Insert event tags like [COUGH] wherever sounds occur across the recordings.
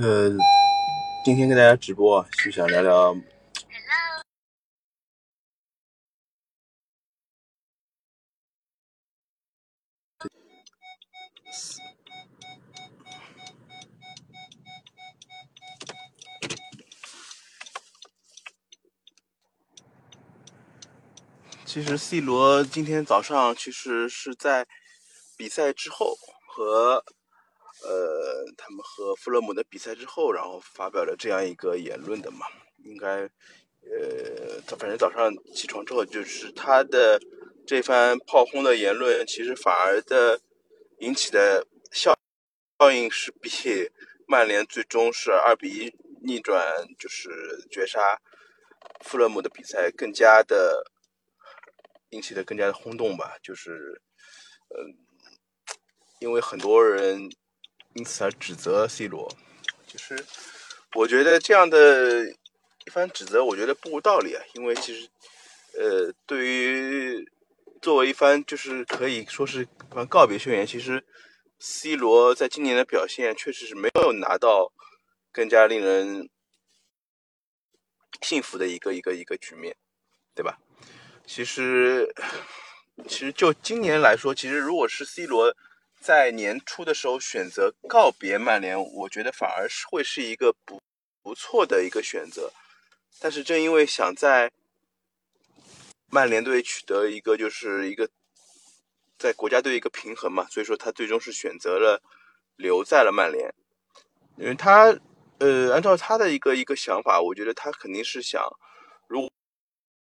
呃，今天跟大家直播，就想聊聊。其实 C 罗今天早上其实是在比赛之后和。呃，他们和富勒姆的比赛之后，然后发表了这样一个言论的嘛，应该，呃，他反正早上起床之后，就是他的这番炮轰的言论，其实反而的引起的效效应是比 [LAUGHS] 曼联最终是二比一逆转，就是绝杀富勒姆的比赛更加的引起的更加的轰动吧，就是，嗯，因为很多人。因此而指责 C 罗，就是我觉得这样的一番指责，我觉得不无道理啊。因为其实，呃，对于作为一番就是可以说是告别宣言，其实 C 罗在今年的表现确实是没有拿到更加令人幸福的一个一个一个局面，对吧？其实，其实就今年来说，其实如果是 C 罗。在年初的时候选择告别曼联，我觉得反而是会是一个不不错的一个选择。但是正因为想在曼联队取得一个就是一个在国家队一个平衡嘛，所以说他最终是选择了留在了曼联。因为他呃，按照他的一个一个想法，我觉得他肯定是想，如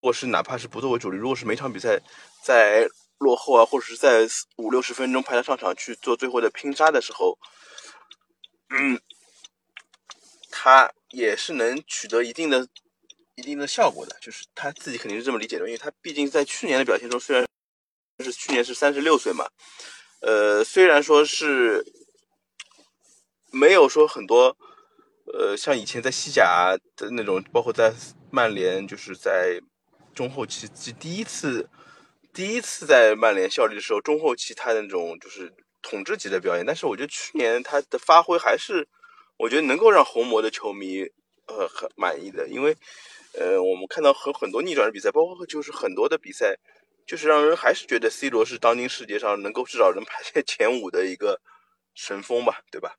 果是哪怕是不作为主力，如果是每场比赛在。落后啊，或者是在五六十分钟派他上场去做最后的拼杀的时候，嗯，他也是能取得一定的、一定的效果的。就是他自己肯定是这么理解的，因为他毕竟在去年的表现中，虽然就是去年是三十六岁嘛，呃，虽然说是没有说很多，呃，像以前在西甲的那种，包括在曼联，就是在中后期第一次。第一次在曼联效力的时候，中后期他那种就是统治级的表演，但是我觉得去年他的发挥还是，我觉得能够让红魔的球迷呃很满意的，因为呃我们看到很很多逆转的比赛，包括就是很多的比赛，就是让人还是觉得 C 罗是当今世界上能够至少能排在前五的一个神锋吧，对吧？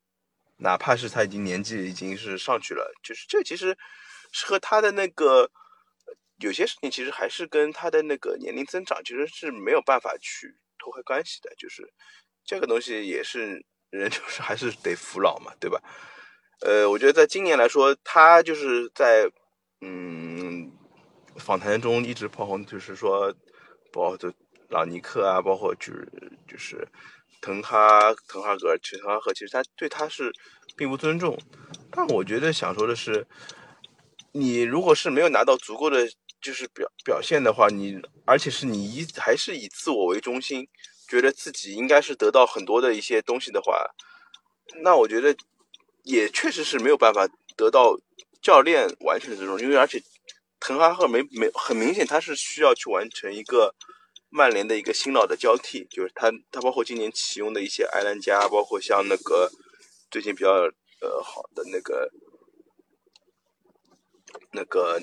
哪怕是他已经年纪已经是上去了，就是这其实是和他的那个。有些事情其实还是跟他的那个年龄增长其实是没有办法去脱开关系的，就是这个东西也是人就是还是得服老嘛，对吧？呃，我觉得在今年来说，他就是在嗯访谈中一直炮轰，就是说包括朗尼克啊，包括就是就是滕哈滕哈格，尔滕哈赫其实他对他是并不尊重，但我觉得想说的是，你如果是没有拿到足够的。就是表表现的话，你而且是你以还是以自我为中心，觉得自己应该是得到很多的一些东西的话，那我觉得也确实是没有办法得到教练完全的这种，因为而且滕哈赫没没很明显他是需要去完成一个曼联的一个新老的交替，就是他他包括今年启用的一些埃兰加，包括像那个最近比较呃好的那个那个。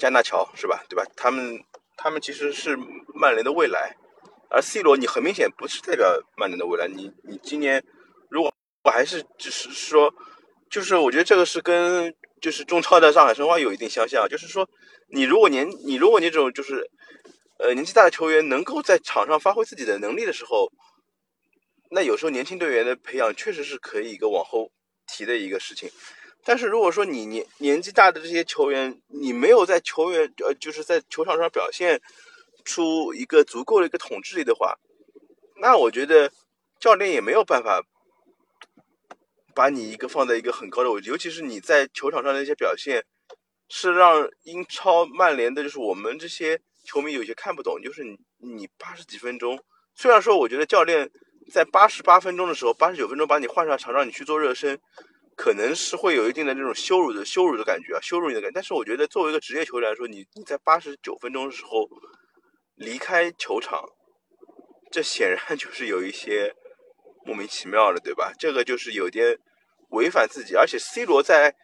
加纳乔是吧？对吧？他们他们其实是曼联的未来，而 C 罗你很明显不是代表曼联的未来。你你今年如果我还是只是说，就是我觉得这个是跟就是中超的上海申花有一定相像，就是说你如果年你如果你这种就是呃年纪大的球员能够在场上发挥自己的能力的时候，那有时候年轻队员的培养确实是可以一个往后提的一个事情。但是如果说你年年纪大的这些球员，你没有在球员呃就是在球场上表现出一个足够的一个统治力的话，那我觉得教练也没有办法把你一个放在一个很高的位置，尤其是你在球场上的一些表现，是让英超曼联的就是我们这些球迷有些看不懂，就是你你八十几分钟，虽然说我觉得教练在八十八分钟的时候，八十九分钟把你换上场让你去做热身。可能是会有一定的这种羞辱的羞辱的感觉啊，羞辱你的感觉。但是我觉得作为一个职业球员来说，你你在八十九分钟的时候离开球场，这显然 [LAUGHS] 就是有一些莫名其妙的，对吧？这个就是有点违反自己，而且 C 罗在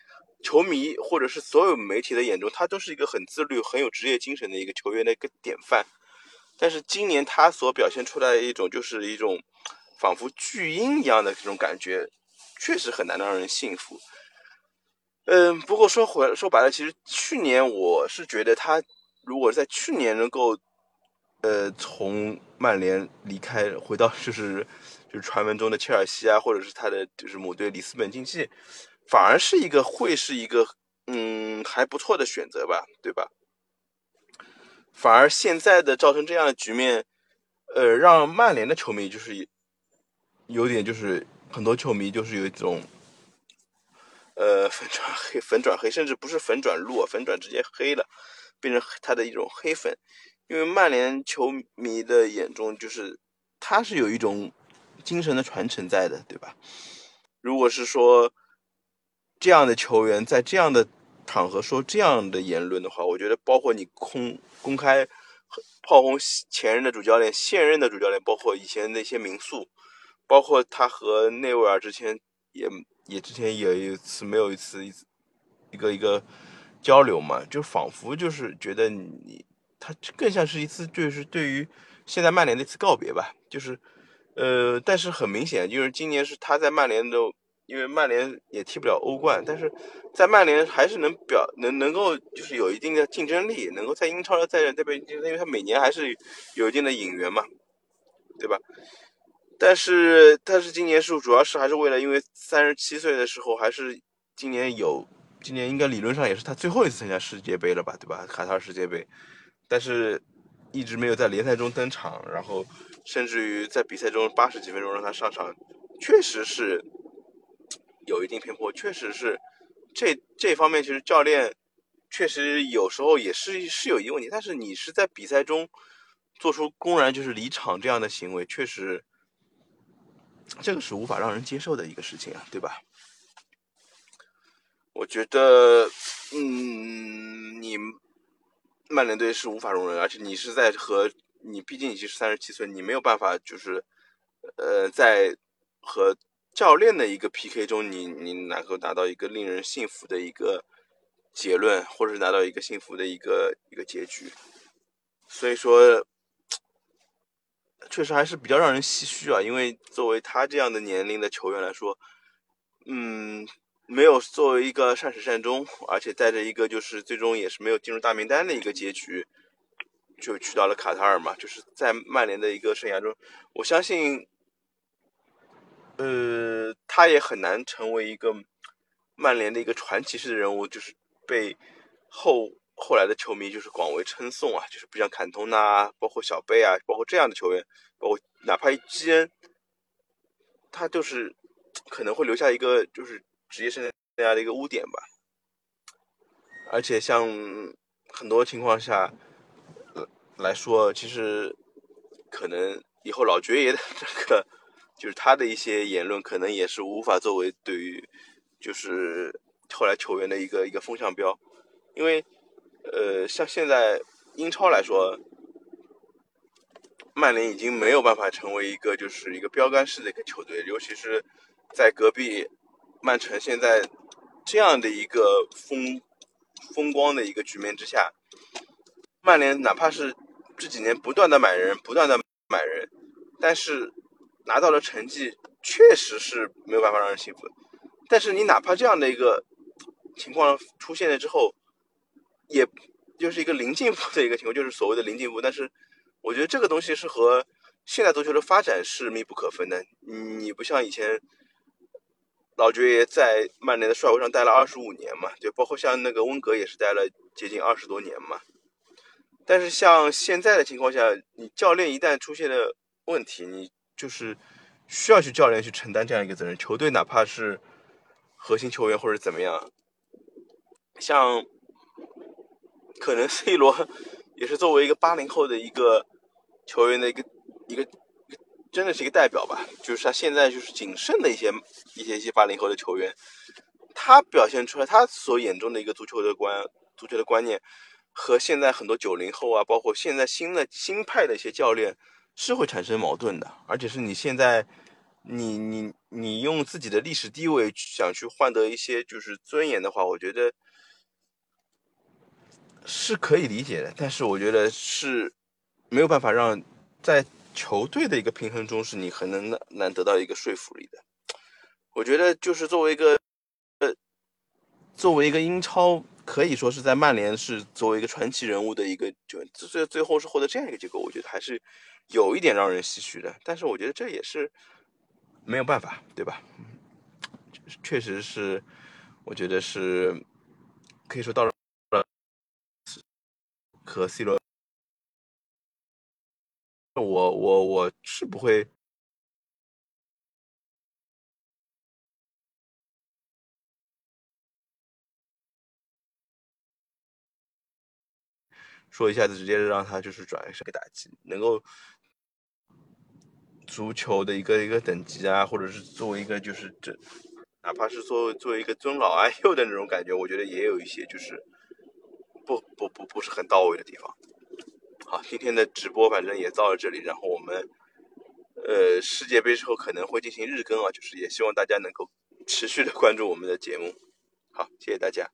球迷或者是所有媒体的眼中，他都是一个很自律、很有职业精神的一个球员的一个典范。但是今年他所表现出来的一种，就是一种仿佛巨婴一样的这种感觉，确实很难让人信服。嗯，不过说回说白了，其实去年我是觉得他如果在去年能够，呃，从曼联离开，回到就是就是传闻中的切尔西啊，或者是他的就是母队里斯本竞技，反而是一个会是一个嗯还不错的选择吧，对吧？反而现在的造成这样的局面，呃，让曼联的球迷就是有点就是很多球迷就是有一种。呃，[LAUGHS] 粉转黑，粉转黑，甚至不是粉转路，粉转直接黑了，变成他的一种黑粉。因为曼联球迷的眼中，就是他是有一种精神的传承在的，对吧？如果是说这样的球员在这样的场合说这样的言论的话，我觉得包括你公公开炮轰前任的主教练、现任的主教练，包括以前那些民宿，包括他和内维尔之前也。也之前也有一次没有一次一一个一个交流嘛，就仿佛就是觉得你他更像是一次就是对于现在曼联的一次告别吧，就是呃，但是很明显就是今年是他在曼联的，因为曼联也踢不了欧冠，但是在曼联还是能表能能够就是有一定的竞争力，能够在英超的在这边，因为他每年还是有一定的引援嘛，对吧？但是，但是今年是主要是还是为了，因为三十七岁的时候，还是今年有，今年应该理论上也是他最后一次参加世界杯了吧，对吧？卡塔尔世界杯，但是一直没有在联赛中登场，然后甚至于在比赛中八十几分钟让他上场，确实是有一定偏颇，确实是这这方面其实教练确实有时候也是是有一个问题，但是你是在比赛中做出公然就是离场这样的行为，确实。这个是无法让人接受的一个事情啊，对吧？我觉得，嗯，你曼联队是无法容忍，而且你是在和你，毕竟已经是三十七岁，你没有办法，就是呃，在和教练的一个 PK 中，你你能够达到一个令人信服的一个结论，或者是拿到一个幸福的一个一个结局，所以说。确实还是比较让人唏嘘啊，因为作为他这样的年龄的球员来说，嗯，没有作为一个善始善终，而且带着一个就是最终也是没有进入大名单的一个结局，就去到了卡塔尔嘛。就是在曼联的一个生涯中，我相信，呃，他也很难成为一个曼联的一个传奇式的人物，就是被后。后来的球迷就是广为称颂啊，就是不像坎通呐，包括小贝啊，包括这样的球员，包括哪怕一基恩，他就是可能会留下一个就是职业生涯的一个污点吧。而且像很多情况下来说，其实可能以后老爵爷的这个就是他的一些言论，可能也是无法作为对于就是后来球员的一个一个风向标，因为。呃，像现在英超来说，曼联已经没有办法成为一个就是一个标杆式的一个球队，尤其是在隔壁曼城现在这样的一个风风光的一个局面之下，曼联哪怕是这几年不断的买人，不断的买人，但是拿到了成绩确实是没有办法让人信服。但是你哪怕这样的一个情况出现了之后，也就是一个零进步的一个情况，就是所谓的零进步。但是，我觉得这个东西是和现代足球的发展是密不可分的。你不像以前老爵爷在曼联的帅位上待了二十五年嘛，就包括像那个温格也是待了接近二十多年嘛。但是像现在的情况下，你教练一旦出现了问题，你就是需要去教练去承担这样一个责任。球队哪怕是核心球员或者怎么样，像。可能 [LAUGHS] C 罗也是作为一个八零后的一个球员的一个一个真的是一个代表吧，就是他现在就是仅剩的一些一些一些八零后的球员，他表现出来他所眼中的一个足球的观足球的观念，和现在很多九零后啊，包括现在新的新派的一些教练是会产生矛盾的，而且是你现在你你你用自己的历史地位想去换得一些就是尊严的话，我觉得是可以理解的。但是我觉得是没有办法让在球队的一个平衡中，是你很难难得到一个说服力的。我觉得就是作为一个呃，作为一个英超，可以说是在曼联是作为一个传奇人物的一个，就最最后是获得这样一个结果，我觉得还是有一点让人唏嘘的。但是我觉得这也是。没有办法，对吧？确实是，我觉得是可以说到了和 C 罗，我我我是不会说一下子直接让他就是转一个打击，能够。足球的一个一个等级啊，或者是作为一个就是这，哪怕是作为作为一个尊老爱幼的那种感觉，我觉得也有一些就是不不不不是很到位的地方。好，今天的直播反正也到了这里，然后我们呃世界杯之后可能会进行日更啊，就是也希望大家能够持续的关注我们的节目。好，谢谢大家。